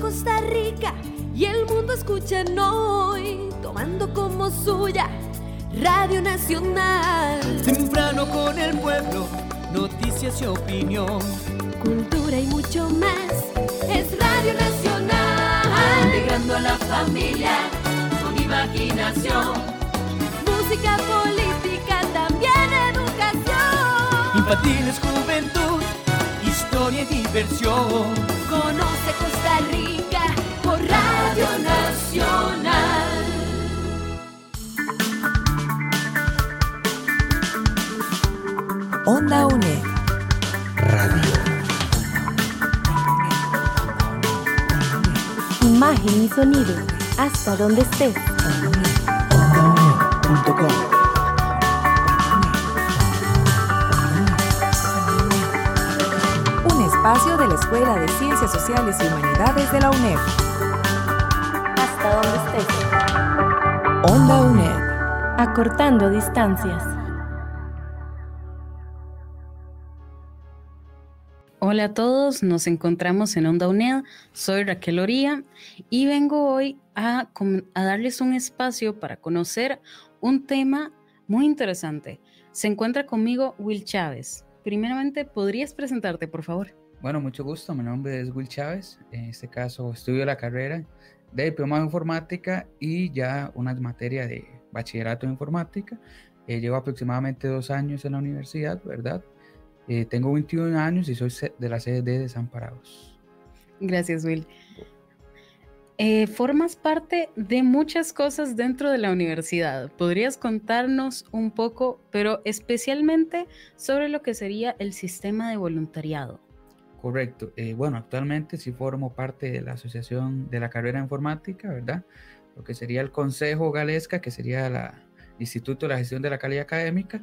Costa Rica y el mundo escuchan hoy, tomando como suya Radio Nacional. Temprano con el pueblo, noticias y opinión. Cultura y mucho más, es Radio Nacional. Integrando a la familia con imaginación. Música, política, también educación. Infantiles, juventud, historia y diversión. Conoce Costa Rica por Radio Nacional. Onda UNED. Radio. Imagen y sonido, hasta donde estés. Un espacio de la Escuela de Ciencias Sociales y Humanidades de la UNED. Hasta donde estés. Onda UNED. Acortando distancias. Hola a todos, nos encontramos en Onda UNED, soy Raquel Oría y vengo hoy a, a darles un espacio para conocer un tema muy interesante. Se encuentra conmigo Will Chávez. Primeramente, ¿podrías presentarte, por favor? Bueno, mucho gusto. Mi nombre es Will Chávez. En este caso, estudio la carrera de diploma en informática y ya una materia de bachillerato en informática. Eh, llevo aproximadamente dos años en la universidad, ¿verdad? Eh, tengo 21 años y soy de la sede de Desamparados. Gracias, Will. Eh, formas parte de muchas cosas dentro de la universidad. ¿Podrías contarnos un poco, pero especialmente sobre lo que sería el sistema de voluntariado? Correcto. Eh, bueno, actualmente sí formo parte de la Asociación de la Carrera Informática, ¿verdad? Lo que sería el Consejo Galesca, que sería el Instituto de la Gestión de la Calidad Académica,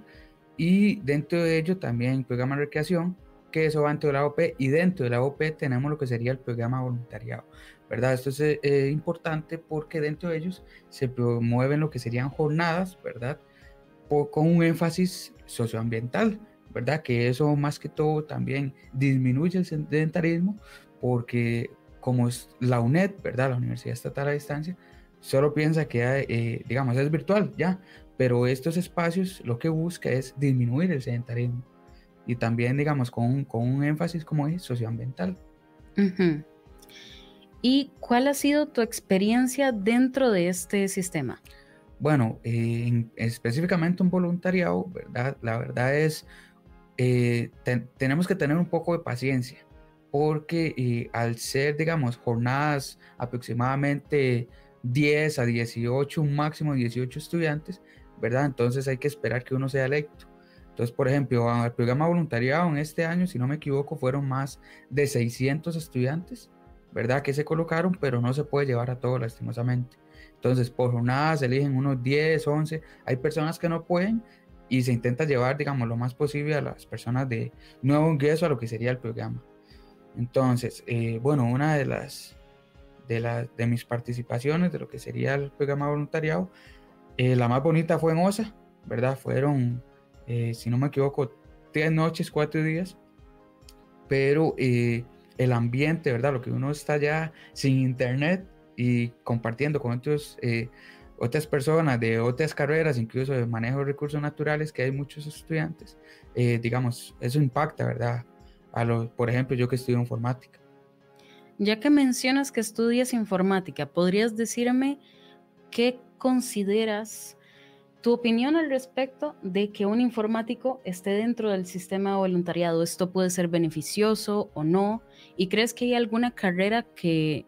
y dentro de ello también el programa de recreación, que eso va dentro de la OP, y dentro de la OP tenemos lo que sería el programa voluntariado, ¿verdad? Esto es eh, importante porque dentro de ellos se promueven lo que serían jornadas, ¿verdad? Po- con un énfasis socioambiental, ¿verdad? Que eso más que todo también disminuye el sedentarismo porque como es la UNED, ¿verdad? La Universidad Estatal a Distancia, solo piensa que, eh, digamos, es virtual, ya, pero estos espacios lo que busca es disminuir el sedentarismo y también, digamos, con, un- con un énfasis como es socioambiental. Ujú. ¿Y cuál ha sido tu experiencia dentro de este sistema? Bueno, eh, en- específicamente un voluntariado, ¿verdad? La verdad es, eh, ten- tenemos que tener un poco de paciencia, porque eh, al ser, digamos, jornadas aproximadamente 10 a 18, un máximo de 18 estudiantes, ¿verdad? Entonces hay que esperar que uno sea electo. Entonces, por ejemplo, al programa voluntariado en este año, si no me equivoco, fueron más de 600 estudiantes, ¿verdad? Que se colocaron, pero no se puede llevar a todos, lastimosamente. Entonces, por jornadas se eligen unos 10, 11. Hay personas que no pueden y se intenta llevar, digamos, lo más posible a las personas de nuevo ingreso a lo que sería el programa. Entonces, eh, bueno, una de las de, las de mis participaciones de lo que sería el programa voluntariado, eh, la más bonita fue en OSA, ¿verdad? Fueron, eh, si no me equivoco, tres noches, cuatro días, pero eh, el ambiente, ¿verdad? Lo que uno está ya sin internet y compartiendo con otros, eh, otras personas de otras carreras, incluso de manejo de recursos naturales, que hay muchos estudiantes, eh, digamos, eso impacta, ¿verdad? A los, por ejemplo, yo que estudio informática. Ya que mencionas que estudias informática, ¿podrías decirme qué consideras tu opinión al respecto de que un informático esté dentro del sistema de voluntariado? ¿Esto puede ser beneficioso o no? ¿Y crees que hay alguna carrera que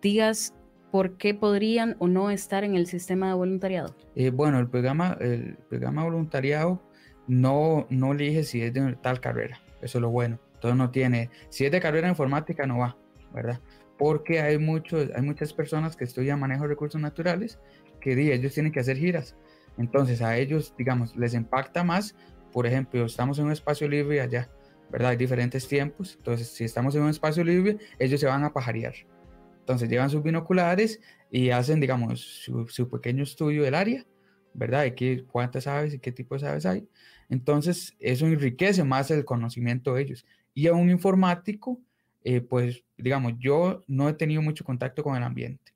digas por qué podrían o no estar en el sistema de voluntariado? Eh, bueno, el programa, el programa voluntariado no, no elige si es de tal carrera, eso es lo bueno. Entonces no tiene, si es de carrera informática no va, ¿verdad? Porque hay, muchos, hay muchas personas que estudian manejo de recursos naturales que di, ellos tienen que hacer giras. Entonces a ellos, digamos, les impacta más, por ejemplo, estamos en un espacio libre allá, ¿verdad? Hay diferentes tiempos, entonces si estamos en un espacio libre, ellos se van a pajarear. Entonces llevan sus binoculares y hacen, digamos, su, su pequeño estudio del área, ¿verdad? De qué, cuántas aves y qué tipo de aves hay. Entonces eso enriquece más el conocimiento de ellos. Y a un informático eh, pues digamos, yo no he tenido mucho contacto con el ambiente,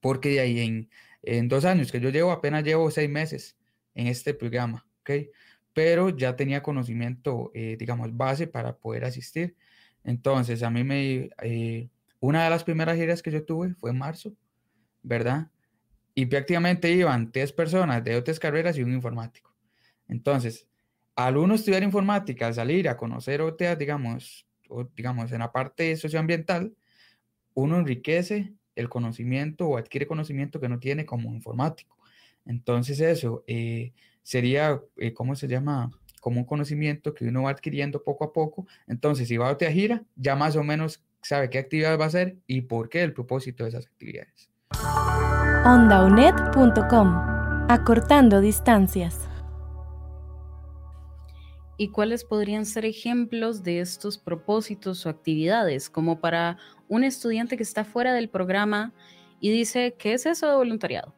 porque de ahí en, en dos años que yo llevo, apenas llevo seis meses en este programa, ¿ok? Pero ya tenía conocimiento, eh, digamos, base para poder asistir. Entonces, a mí me, eh, una de las primeras giras que yo tuve fue en marzo, ¿verdad? Y prácticamente iban tres personas de otras carreras y un informático. Entonces, al uno estudiar informática, al salir a conocer otras, digamos, digamos, en la parte socioambiental, uno enriquece el conocimiento o adquiere conocimiento que no tiene como informático. Entonces eso eh, sería, eh, ¿cómo se llama? Como un conocimiento que uno va adquiriendo poco a poco. Entonces, si va a otra gira, ya más o menos sabe qué actividad va a hacer y por qué el propósito de esas actividades. ondaunet.com Acortando distancias. ¿Y cuáles podrían ser ejemplos de estos propósitos o actividades? Como para un estudiante que está fuera del programa y dice, ¿qué es eso de voluntariado?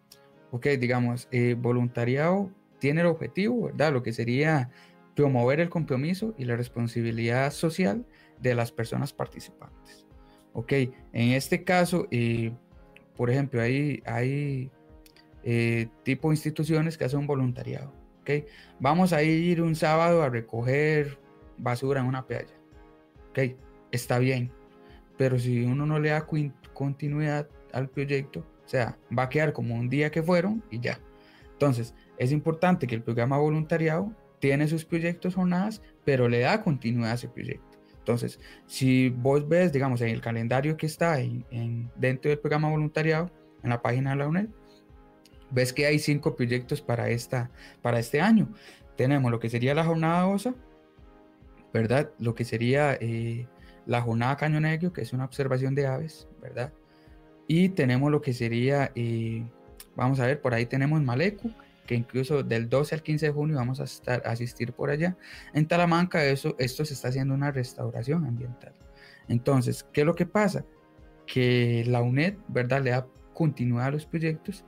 Ok, digamos, eh, voluntariado tiene el objetivo, ¿verdad? Lo que sería promover el compromiso y la responsabilidad social de las personas participantes. Ok, en este caso, eh, por ejemplo, hay, eh, tipo instituciones que hacen voluntariado. Ok, vamos a ir un sábado a recoger basura en una playa. Ok, está bien, pero si uno no le da continuidad al proyecto, o sea, va a quedar como un día que fueron y ya. Entonces, es importante que el programa voluntariado tiene sus proyectos jornadas, pero le da continuidad a ese proyecto. Entonces, si vos ves, digamos, en el calendario que está en, dentro del programa voluntariado, en la página de la UNED, ves que hay cinco proyectos para, esta, para este año. Tenemos lo que sería la jornada OSA, ¿verdad? Lo que sería eh, la jornada Caño Negro, que es una observación de aves, ¿verdad? Y tenemos lo que sería, eh, vamos a ver, por ahí tenemos Malecu, incluso del 12 al 15 de junio vamos a estar asistir por allá. En Talamanca eso, esto se está haciendo una restauración ambiental. Entonces, ¿qué es lo que pasa? Que la UNED, ¿verdad? Le da continuidad a los proyectos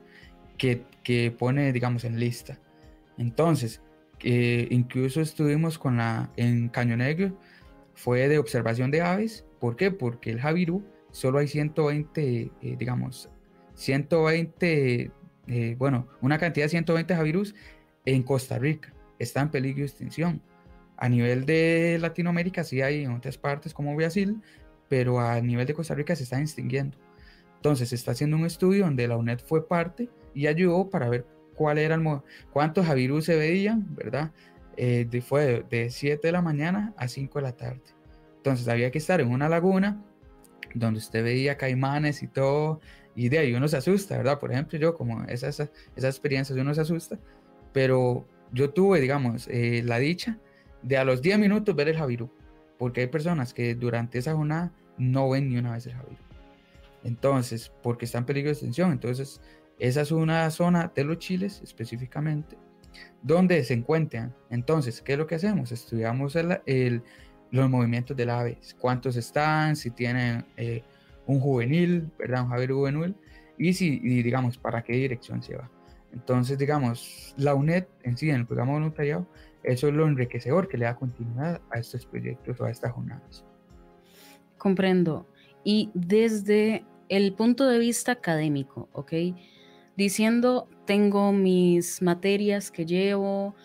que, que pone, digamos, en lista. Entonces, incluso estuvimos con la, en Caño Negro, fue de observación de aves. ¿Por qué? Porque el Javirú solo hay 120, eh, digamos, 120, eh, bueno, una cantidad de 120 Javirús en Costa Rica. Está en peligro de extinción. A nivel de Latinoamérica sí hay en otras partes como Brasil, pero a nivel de Costa Rica se están extinguiendo. Entonces se está haciendo un estudio donde la UNED fue parte y ayudó para ver cuál era el cuántos Javirús se veían, ¿verdad? Eh, fue de, 7 de la mañana a 5 de la tarde. Entonces había que estar en una laguna donde usted veía caimanes y todo, y de ahí uno se asusta, ¿verdad? Por ejemplo, yo como esas, esas experiencias uno se asusta, pero yo tuve, digamos, eh, la dicha de a los 10 minutos ver el Javirú, porque hay personas que durante esa jornada no ven ni una vez el Javirú. Entonces, porque está en peligro de extinción, entonces esa es una zona de los chiles específicamente donde se encuentran. Entonces, ¿qué es lo que hacemos? Estudiamos el, los movimientos del ave, cuántos están, si tienen eh, un juvenil, ¿verdad? Un javier juvenil, y si, digamos, para qué dirección se va. Entonces, digamos, la UNED en sí, en el programa voluntariado, eso es lo enriquecedor que le da continuidad a estos proyectos o a estas jornadas. Comprendo. Y desde el punto de vista académico, ¿ok? diciendo, tengo mis materias que llevo,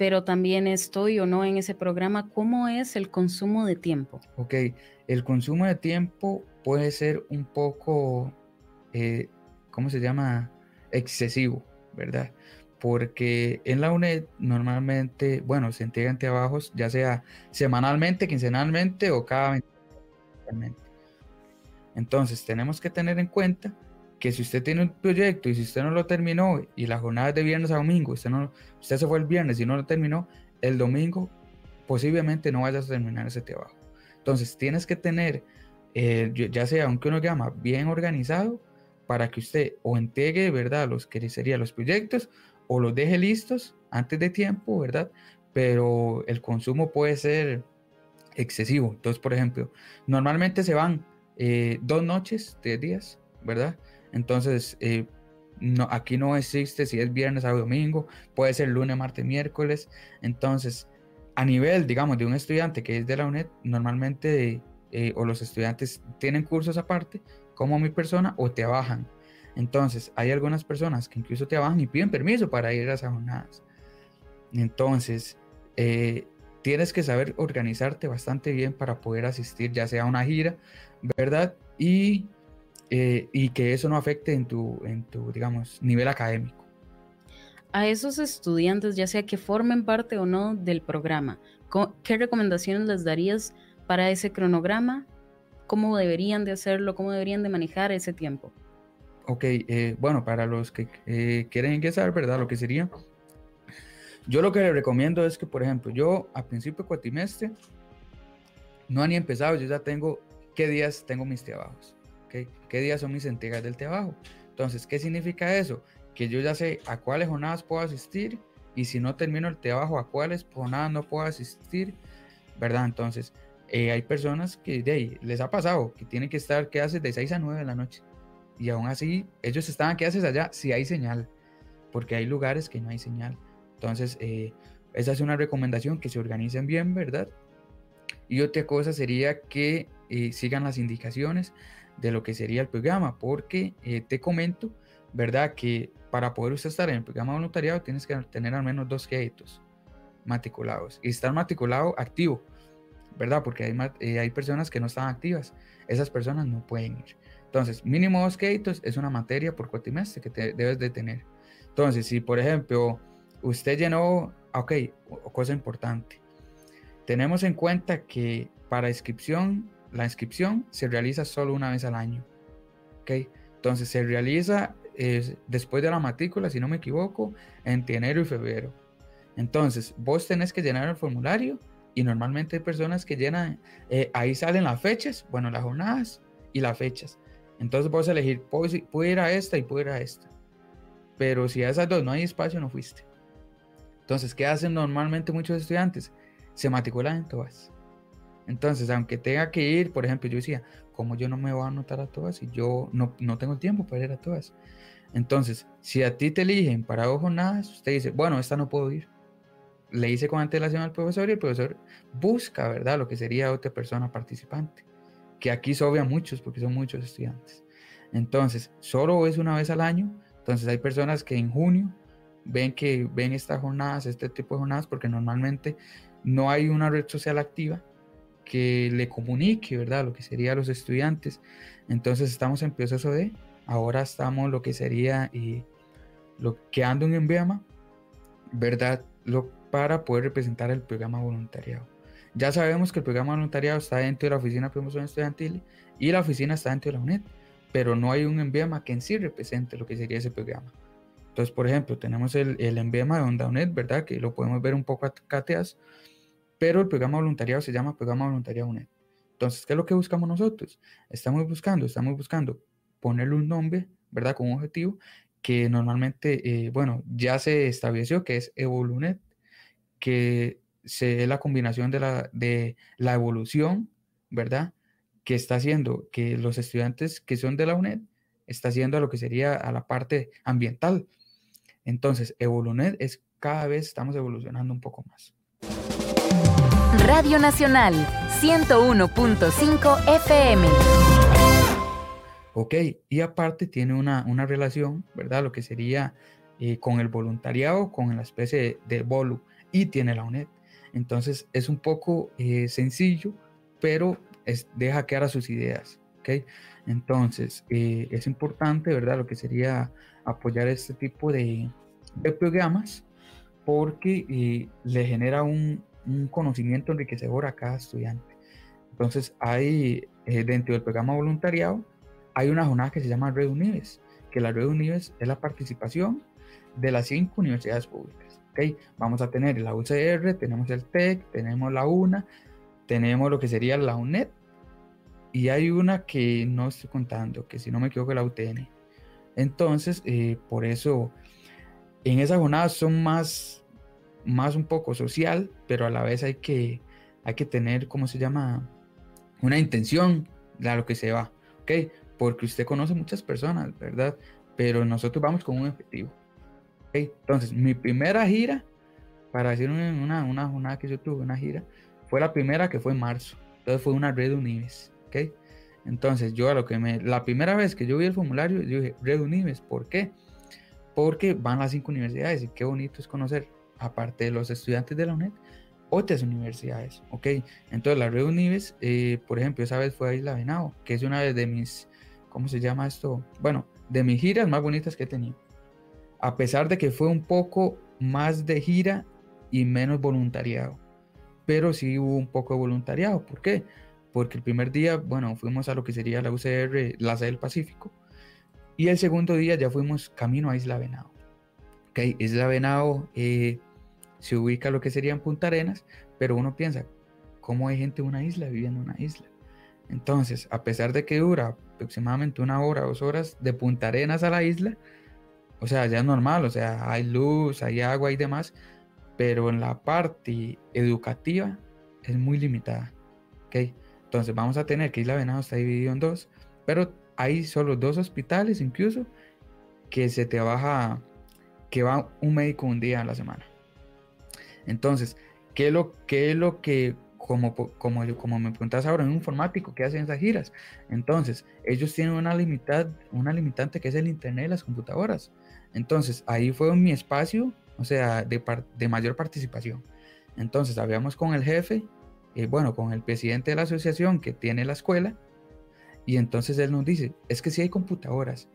pero también estoy o no en ese programa, ¿cómo es el consumo de tiempo? Ok, el consumo de tiempo puede ser un poco, eh, ¿cómo se llama? Excesivo, ¿verdad? Porque en la UNED normalmente, bueno, se entregan trabajos ya sea semanalmente, quincenalmente o cada 20 Entonces tenemos que tener en cuenta que si usted tiene un proyecto y si usted no lo terminó y la jornada es de viernes a domingo, usted, no, usted se fue el viernes y no lo terminó, el domingo posiblemente no vayas a terminar ese trabajo. Entonces tienes que tener, eh, ya sea aunque uno llama bien organizado, para que usted o entregue, ¿verdad?, los que serían los proyectos o los deje listos antes de tiempo, ¿verdad? Pero el consumo puede ser excesivo. Entonces, por ejemplo, normalmente se van eh, dos noches, tres días, ¿verdad? Entonces, eh, no, aquí no existe si es viernes o domingo, puede ser lunes, martes, miércoles. Entonces, a nivel, digamos, de un estudiante que es de la UNED, normalmente eh, o los estudiantes tienen cursos aparte, como mi persona, o te bajan. Entonces, hay algunas personas que incluso te bajan y piden permiso para ir a esas jornadas. Entonces, eh, tienes que saber organizarte bastante bien para poder asistir, ya sea a una gira, ¿verdad? Y, eh, y que eso no afecte en tu, en tu, digamos, nivel académico. A esos estudiantes, ya sea que formen parte o no del programa, ¿qué recomendaciones les darías para ese cronograma? ¿Cómo deberían de hacerlo? ¿Cómo deberían de manejar ese tiempo? Ok, eh, bueno, para los que eh, quieren ingresar, ¿verdad? Lo que sería, yo lo que les recomiendo es que, por ejemplo, yo a principio de cuatrimestre no han ni empezado, yo ya tengo qué días tengo mis trabajos, ¿okay? qué días son mis entregas del trabajo. Entonces, ¿qué significa eso? Que yo ya sé a cuáles jornadas puedo asistir y si no termino el trabajo, a cuáles jornadas no puedo asistir, ¿verdad? Entonces, eh, hay personas que de ahí les ha pasado que tienen que estar, ¿qué haces? De 6 a 9 de la noche. Y aún así, ellos están, ¿qué haces allá? Si hay señal, porque hay lugares que no hay señal. Entonces, eh, esa es una recomendación, que se organicen bien, ¿verdad? Y otra cosa sería que eh, sigan las indicaciones de lo que sería el programa, porque eh, te comento, ¿verdad? Que para poder usted estar en el programa voluntariado tienes que tener al menos dos créditos matriculados y estar matriculado activo, ¿verdad? Porque hay, hay personas que no están activas, esas personas no pueden ir. Entonces, mínimo dos créditos es una materia por cuatrimestre que te debes de tener. Entonces, si por ejemplo usted llenó, ok, cosa importante, tenemos en cuenta que para inscripción, la inscripción se realiza solo una vez al año. Ok, entonces se realiza después de la matrícula, si no me equivoco, entre enero y febrero. Entonces, vos tenés que llenar el formulario y normalmente hay personas que llenan, eh, ahí salen las fechas, bueno, las jornadas y las fechas. Entonces vos elegir, puedo, ir a esta y puedo ir a esta. Pero si a esas dos no hay espacio, no fuiste. Entonces, ¿qué hacen normalmente muchos estudiantes? Se matriculan en todas. Entonces, aunque tenga que ir, por ejemplo, yo decía, ¿cómo yo no me voy a anotar a todas y yo no, no tengo tiempo para ir a todas? Entonces, si a ti te eligen para dos jornadas, usted dice, bueno, esta no puedo ir. Le hice con antelación al profesor y el profesor busca, ¿verdad? Lo que sería otra persona participante que aquí sobran muchos porque son muchos estudiantes. Entonces, solo es una vez al año. Entonces, hay personas que en junio ven que ven estas jornadas, este tipo de jornadas, porque normalmente no hay una red social activa que le comunique, ¿verdad? Lo que sería a los estudiantes. Entonces, estamos en proceso de, ahora estamos lo que sería y lo que ando en emblema, ¿verdad? Lo, para poder representar el programa voluntariado. Ya sabemos que el programa voluntariado está dentro de la Oficina de Promoción Estudiantil y la oficina está dentro de la UNED, pero no hay un emblema que en sí represente lo que sería ese programa. Entonces, por ejemplo, tenemos el, el emblema de Onda UNED, ¿verdad? Que lo podemos ver un poco a cateas, pero el programa voluntariado se llama Programa Voluntariado UNED. Entonces, ¿qué es lo que buscamos nosotros? Estamos buscando, estamos buscando ponerle un nombre, ¿verdad? Con un objetivo que normalmente, eh, bueno, ya se estableció que es Evolunet, que es la combinación de la, de la evolución, ¿verdad? Que está haciendo que los estudiantes que son de la UNED está haciendo a lo que sería a la parte ambiental. Entonces, Evolunet es cada vez estamos evolucionando un poco más. Radio Nacional 101.5 FM. Ok, y aparte tiene una, una relación, ¿verdad? Lo que sería eh, con el voluntariado, con la especie de, de BOLU, y tiene la UNED. Entonces es un poco eh, sencillo, pero es, deja que haga sus ideas. ¿okay? Entonces eh, es importante, ¿verdad? Lo que sería apoyar este tipo de, programas porque le genera un, conocimiento enriquecedor a cada estudiante. Entonces hay dentro del programa voluntariado, hay una jornada que se llama Red Unives, que la Red Unives es la participación de las cinco universidades públicas. Vamos a tener la UCR, tenemos el TEC, tenemos la UNA, tenemos lo que sería la UNED y hay una que no estoy contando, que si no me equivoco la UTN. Entonces, eh, por eso, en esas jornadas son más, más un poco social, pero a la vez hay que, hay que tener, ¿cómo se llama? Una intención de lo que se va, ¿ok? Porque usted conoce muchas personas, ¿verdad? Pero nosotros vamos con un objetivo. Entonces, mi primera gira, para decir una, una, jornada que yo tuve, una gira, fue la primera que fue en marzo. Entonces fue una red Unives, ¿ok? Entonces yo a lo que me, la primera vez que yo vi el formulario, yo dije, red Unives, ¿por qué? Porque van las cinco universidades y qué bonito es conocer, aparte de los estudiantes de la UNED, otras universidades, ¿ok? Entonces la red Unives, eh, por ejemplo, esa vez fue a Isla Venado, que es una de mis, ¿cómo se llama esto? Bueno, de mis giras más bonitas que he tenido. A pesar de que fue un poco más de gira y menos voluntariado. Pero sí hubo un poco de voluntariado. ¿Por qué? Porque el primer día, bueno, fuimos a lo que sería la UCR, la sede del Pacífico. Y el segundo día ya fuimos camino a Isla Venado. Ok, Isla Venado eh, se ubica lo que sería en Punta Arenas, pero uno piensa, ¿cómo hay gente en una isla viviendo en una isla? Entonces, a pesar de que dura aproximadamente una hora, dos horas de Punta Arenas a la isla, o sea, ya es normal, o sea, hay luz, hay agua y demás, pero en la parte educativa es muy limitada. ¿ok? Entonces vamos a tener que Isla Venado está dividido en dos, pero hay solo dos hospitales incluso que se te baja, que va un médico un día a la semana. Entonces, ¿qué es lo, es lo que, como, como, como me preguntas ahora, un informático, ¿qué hacen esas giras? Entonces, ellos tienen una, una limitante que es el Internet de las computadoras. Entonces, ahí fue mi espacio o sea, de, de mayor participación. Entonces, habíamos con el jefe, eh, bueno, con el presidente de la asociación que tiene la escuela, y entonces él nos dice, es que sí hay computadoras,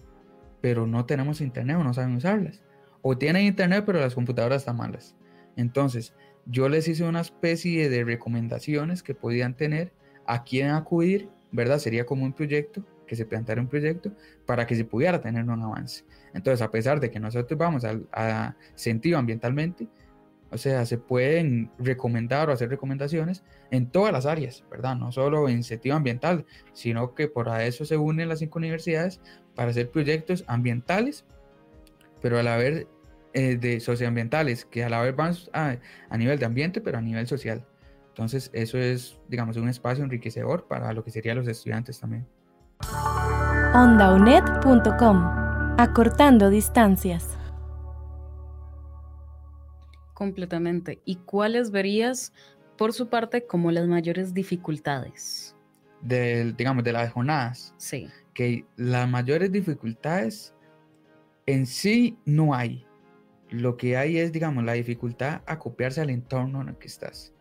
pero no tenemos internet o no saben usarlas. O tienen internet, pero las computadoras están malas. Entonces, yo les hice una especie de recomendaciones que podían tener a quién acudir, ¿verdad? Sería como un proyecto, que se planteara un proyecto para que se pudiera tener un avance. Entonces, a pesar de que nosotros vamos a, sentido ambientalmente, o sea, se pueden recomendar o hacer recomendaciones en todas las áreas, ¿verdad? No solo en sentido ambiental, sino que por eso se unen las cinco universidades para hacer proyectos ambientales, pero a la vez eh, de socioambientales, que a la vez van a, a nivel de ambiente, pero a nivel social. Entonces, eso es, digamos, un espacio enriquecedor para lo que serían los estudiantes también. ondaunet.com Acortando distancias. Completamente. ¿Y cuáles verías por su parte como las mayores dificultades? Del, digamos, de las jornadas. Sí. Que las mayores dificultades en sí no hay. Lo que hay es, digamos, la dificultad a copiarse al entorno en el que estás.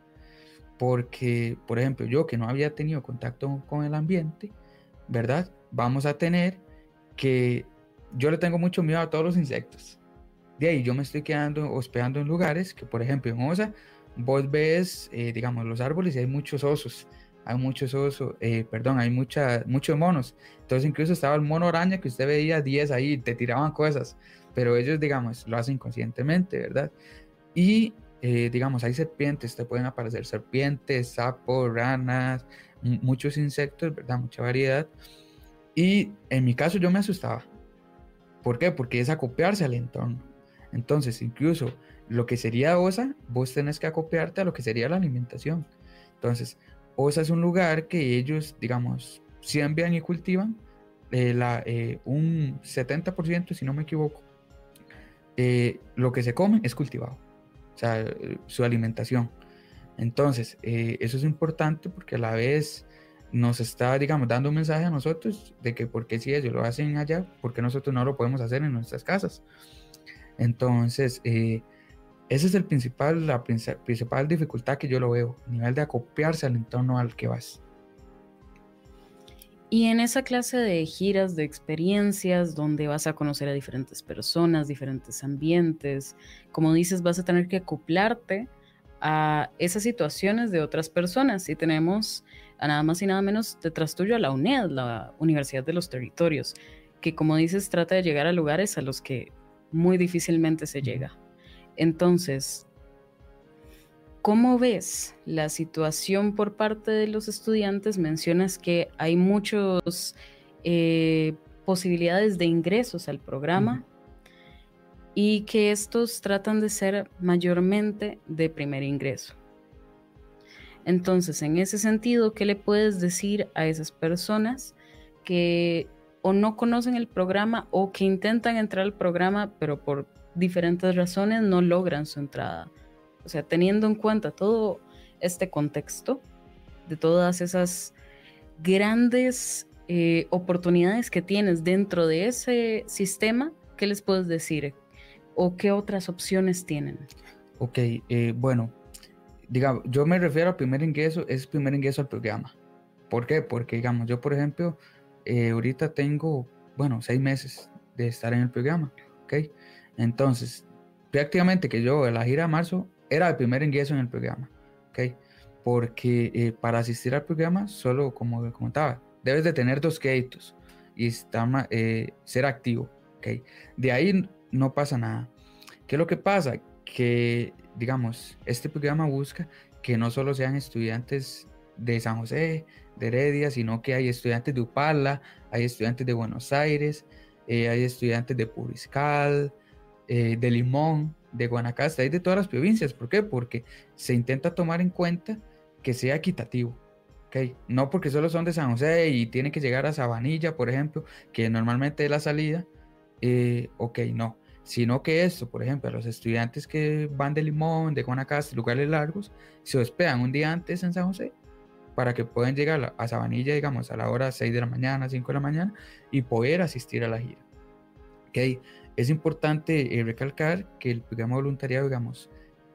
Porque, por ejemplo, yo que no había tenido contacto con el ambiente, ¿verdad? Vamos a tener que yo le tengo mucho miedo a todos los insectos. De ahí yo me estoy quedando hospedando en lugares que, por ejemplo, en Osa, vos ves, eh, digamos, los árboles y hay muchos osos. Hay muchos osos, eh, perdón, hay mucha, muchos monos. Entonces incluso estaba el mono araña que usted veía 10 ahí, te tiraban cosas. Pero ellos, digamos, lo hacen conscientemente, ¿verdad? Y, eh, digamos, hay serpientes, te pueden aparecer serpientes, sapos, ranas, muchos insectos, ¿verdad? Mucha variedad. Y en mi caso yo me asustaba ¿Por qué? Porque es acopiarse al entorno. Entonces, incluso lo que sería OSA, vos tenés que acopiarte a lo que sería la alimentación. Entonces, OSA es un lugar que ellos, digamos, siembran y cultivan eh, la, eh, un 70%, si no me equivoco, eh, lo que se come es cultivado, o sea, su alimentación. Entonces, eso es importante porque a la vez nos está, digamos, dando un mensaje a nosotros de que porque si ellos lo hacen allá, porque nosotros no lo podemos hacer en nuestras casas. Entonces, eh, esa es el principal, la principal dificultad que yo lo veo, a nivel de acopiarse al entorno al que vas. Y en esa clase de giras, de experiencias, donde vas a conocer a diferentes personas, diferentes ambientes, como dices, vas a tener que acoplarte a esas situaciones de otras personas. Y tenemos a nada más y nada menos detrás tuyo a la UNED, la Universidad de los Territorios, que como dices trata de llegar a lugares a los que muy difícilmente se llega. Entonces, ¿cómo ves la situación por parte de los estudiantes? Mencionas que hay muchas eh, posibilidades de ingresos al programa. Y que estos tratan de ser mayormente de primer ingreso. Entonces, en ese sentido, ¿qué le puedes decir a esas personas que o no conocen el programa o que intentan entrar al programa, pero por diferentes razones no logran su entrada? O sea, teniendo en cuenta todo este contexto, de todas esas grandes eh, oportunidades que tienes dentro de ese sistema, ¿qué les puedes decir? ¿O qué otras opciones tienen? Ok, eh, bueno, digamos, yo me refiero al primer ingreso, es primer ingreso al programa. ¿Por qué? Porque, digamos, yo, por ejemplo, eh, ahorita tengo, bueno, seis meses de estar en el programa, ¿ok? Entonces, prácticamente que yo, en la gira de marzo, era el primer ingreso en el programa, ¿ok? Porque eh, para asistir al programa, solo como comentaba, debes de tener dos créditos y está, eh, ser activo, ¿ok? De ahí no pasa nada. ¿Qué es lo que pasa? Que, digamos, este programa busca que no solo sean estudiantes de San José, de Heredia, sino que hay estudiantes de Upala, hay estudiantes de Buenos Aires, eh, hay estudiantes de Puriscal, de Limón, de Guanacaste, hay de todas las provincias. ¿Por qué? Porque se intenta tomar en cuenta que sea equitativo. ¿okay? No porque solo son de San José y tienen que llegar a Sabanilla, por ejemplo, que normalmente es la salida. Eh, ok, no. Sino que esto, por ejemplo, los estudiantes que van de Limón, de Guanacaste, lugares largos, se hospedan un día antes en San José para que puedan llegar a Sabanilla, digamos, a la hora 6 de la mañana, 5 de la mañana y poder asistir a la gira. ¿Okay? Es importante eh, recalcar que el programa voluntariado, digamos,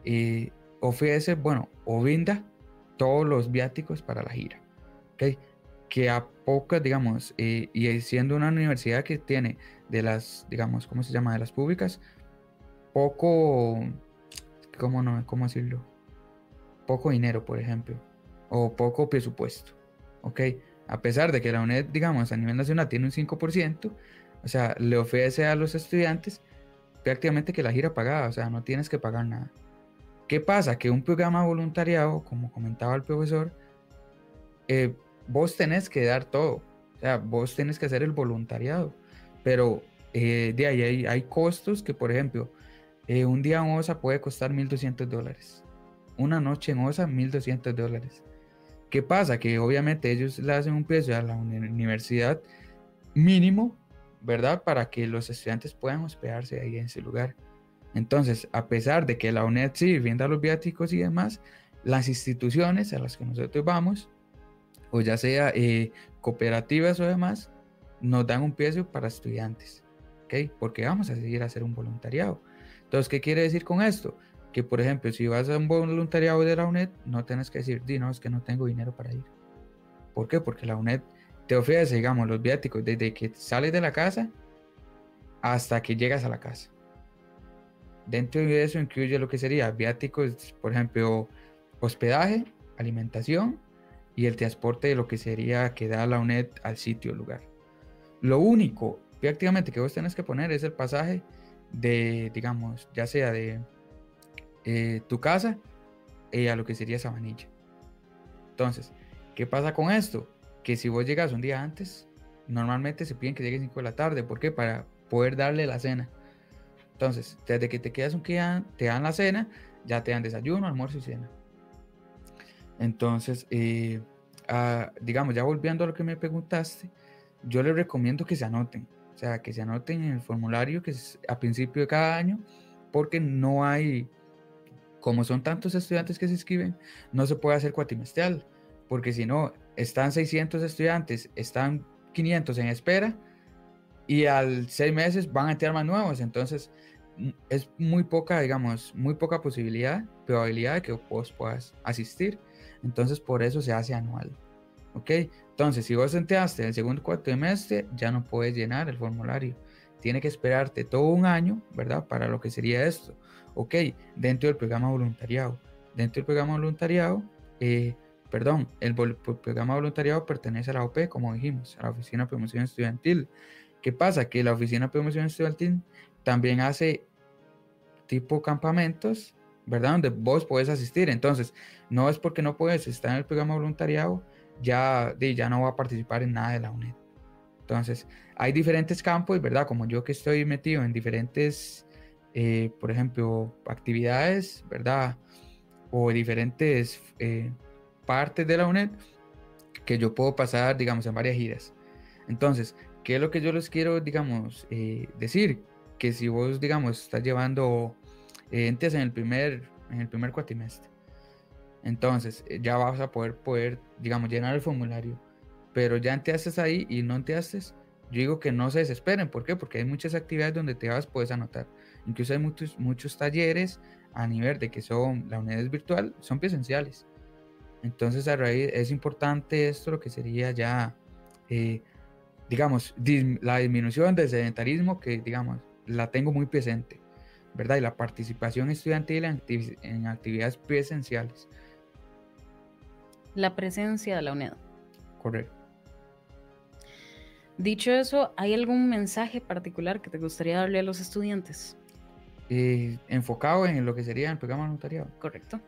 eh, ofrece, bueno, o brinda todos los viáticos para la gira. ¿okay? Que a pocas, digamos, eh, y siendo una universidad que tiene de las, digamos, ¿cómo se llama? De las públicas, poco, ¿cómo no? ¿Cómo decirlo? Poco dinero, por ejemplo o poco presupuesto. ¿Ok? A pesar de que la UNED, digamos, a nivel nacional tiene un 5%, o sea, le ofrece a los estudiantes prácticamente que la gira pagada, o sea, no tienes que pagar nada. ¿Qué pasa? Que un programa voluntariado, como comentaba el profesor, eh, vos tenés que dar todo, o sea, vos tenés que hacer el voluntariado, pero eh, de ahí hay, hay, costos que, por ejemplo, eh, un día en OSA puede costar 1.200 dólares, una noche en OSA 1.200 dólares. ¿Qué pasa? Que obviamente ellos le hacen un precio a la universidad mínimo, ¿verdad? Para que los estudiantes puedan hospedarse ahí en ese lugar. Entonces, a pesar de que la UNED sí brinda los viáticos y demás, las instituciones a las que nosotros vamos, o ya sea eh, cooperativas o demás, nos dan un precio para estudiantes, ¿ok? Porque vamos a seguir a hacer un voluntariado. Entonces, ¿qué quiere decir con esto? que, por ejemplo, si vas a un voluntariado de la UNED, no tienes que decir, di, no, es que no tengo dinero para ir. ¿Por qué? Porque la UNED te ofrece, digamos, los viáticos desde que sales de la casa hasta que llegas a la casa. Dentro de eso incluye lo que sería viáticos, por ejemplo, hospedaje, alimentación y el transporte de lo que sería que da la UNED al sitio, lugar. Lo único prácticamente que vos tenés que poner es el pasaje de, digamos, ya sea de eh, tu casa eh, a lo que sería Sabanilla. Entonces, ¿qué pasa con esto? Que si vos llegas un día antes, normalmente se piden que llegues 5 de la tarde. ¿Por qué? Para poder darle la cena. Entonces, desde que te quedas un día, te dan la cena, ya te dan desayuno, almuerzo y cena. Entonces, eh, digamos, ya volviendo a lo que me preguntaste, yo les recomiendo que se anoten. O sea, que se anoten en el formulario que es a principio de cada año, porque no hay como son tantos estudiantes que se inscriben, no se puede hacer cuatrimestral, porque si no, están 600 estudiantes, están 500 en espera y al seis meses van a entrar más nuevos, entonces mm, es muy poca, digamos, muy poca posibilidad, probabilidad de que vos puedas asistir, entonces por eso se hace anual, ¿ok? Entonces, si vos entraste el segundo cuatrimestre, ya no puedes llenar el formulario, tiene que esperarte todo un año, ¿verdad? Para lo que sería esto ok, dentro del programa voluntariado. Dentro del programa voluntariado, eh, perdón, el, programa voluntariado pertenece a la OP, como dijimos, a la Oficina de Promoción Estudiantil. ¿Qué pasa? Que la Oficina de Promoción Estudiantil también hace tipo campamentos, ¿verdad? Donde vos puedes asistir. Entonces, no es porque no puedes estar en el programa voluntariado, ya, ya no va a participar en nada de la UNED. Entonces, hay diferentes campos, ¿verdad? Como yo que estoy metido en diferentes eh, por ejemplo, actividades, ¿verdad? O diferentes eh, partes de la UNED que yo puedo pasar, digamos, en varias giras. Entonces, ¿qué es lo que yo les quiero, digamos, eh, decir? Que si vos, digamos, estás llevando entes en el primer, en el primer cuatrimestre, Entonces, eh, ya vas a poder, poder, digamos, llenar el formulario. Pero ya te haces ahí y no te haces, yo digo que no se desesperen. ¿Por qué? Porque hay muchas actividades donde te vas, puedes anotar. Incluso hay muchos, muchos talleres a nivel de que son, la unidad es virtual, son presenciales. Entonces, a raíz, es importante esto, lo que sería ya, eh, digamos, la disminución del sedentarismo, que, digamos, la tengo muy presente, ¿verdad? Y la participación estudiantil en, actividades presenciales. La presencia de la unidad. Correcto. Dicho eso, ¿hay algún mensaje particular que te gustaría darle a los estudiantes? Eh, enfocado en lo que sería el programa de notariado. Correcto.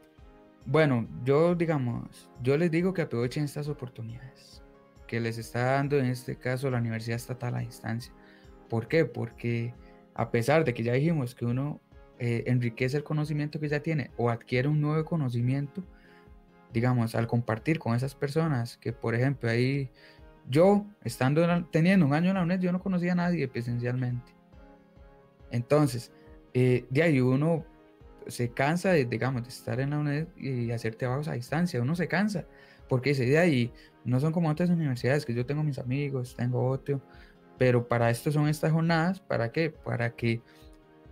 Bueno, yo digamos, yo les digo que aprovechen estas oportunidades que les está dando en este caso la Universidad Estatal a distancia. ¿Por qué? Porque a pesar de que ya dijimos que uno eh, enriquece el conocimiento que ya tiene o adquiere un nuevo conocimiento, digamos, al compartir con esas personas que, por ejemplo, ahí yo, estando teniendo un año en la UNED, yo no conocía a nadie presencialmente. Entonces, eh, de ahí uno se cansa de, digamos, de estar en la UNED y hacer trabajos a distancia. Uno se cansa porque ese día ahí no son como otras universidades que yo tengo mis amigos, tengo otro, pero para esto son estas jornadas, ¿para qué? Para que,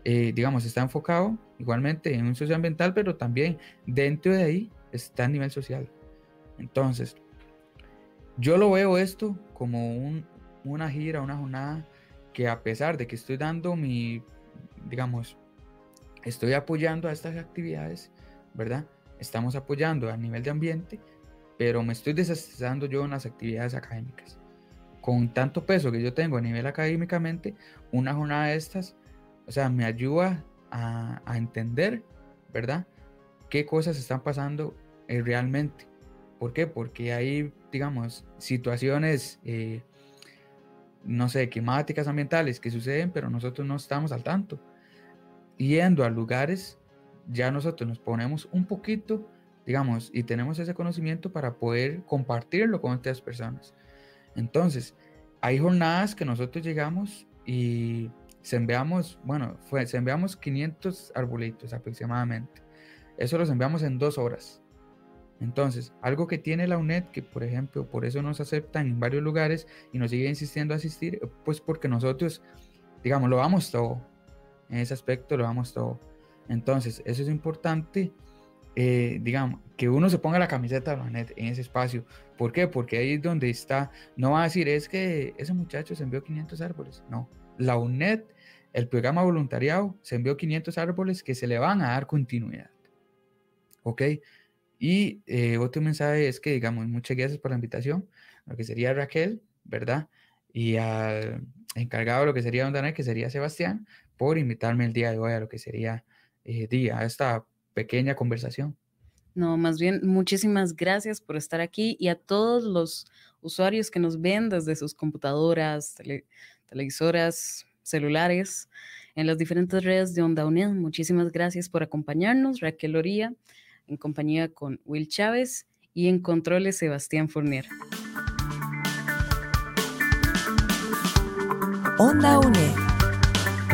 eh, digamos, está enfocado igualmente en un socioambiental, pero también dentro de ahí está a nivel social. Entonces, yo lo veo esto como un, una gira, una jornada que a pesar de que estoy dando mi, digamos, estoy apoyando a estas actividades, ¿verdad? Estamos apoyando a nivel de ambiente, pero me estoy desestresando yo en las actividades académicas. Con tanto peso que yo tengo a nivel académicamente, una jornada de estas, o sea, me ayuda a, entender, ¿verdad? ¿Qué cosas están pasando eh, realmente? ¿Por qué? Porque hay, digamos, situaciones, eh, no sé, climáticas, ambientales que suceden, pero nosotros no estamos al tanto yendo a lugares, ya nosotros nos ponemos un poquito, digamos, y tenemos ese conocimiento para poder compartirlo con otras personas. Entonces, hay jornadas que nosotros llegamos y sembramos, bueno, fue, sembramos 500 arbolitos aproximadamente. Eso los enviamos en dos horas. Entonces, algo que tiene la UNED, que por ejemplo, por eso nos aceptan en varios lugares y nos sigue insistiendo a asistir, pues porque nosotros, digamos, lo vamos todo en ese aspecto lo vamos todo. Entonces, eso es importante, eh, digamos, que uno se ponga la camiseta de la UNED en ese espacio. ¿Por qué? Porque ahí es donde está, no va a decir, es que ese muchacho se envió 500 árboles. No, la UNED, el programa voluntariado, se envió 500 árboles que se le van a dar continuidad. ¿Ok? Y eh, otro mensaje es que, digamos, muchas gracias por la invitación, lo que sería Raquel, ¿verdad? Y al encargado de lo que sería Don Daniel, que sería Sebastián, por invitarme el día de hoy a lo que sería eh, día, a esta pequeña conversación. No, más bien, muchísimas gracias por estar aquí y a todos los usuarios que nos ven desde sus computadoras, televisoras, celulares, en las diferentes redes de Onda Unida. Muchísimas gracias por acompañarnos, Raquel Loría, en compañía con Will Chávez y en controles Sebastián Fournier. Onda UNED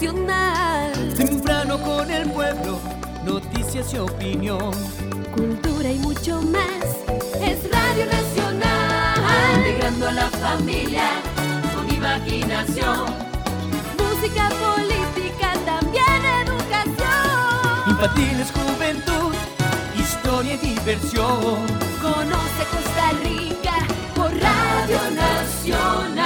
Nacional. Temprano con el pueblo, noticias y opinión. Cultura y mucho más, es Radio Nacional. Integrando a la familia con imaginación. Música, política, también educación. Infantiles, juventud, historia y diversión. Conoce Costa Rica por Radio Nacional.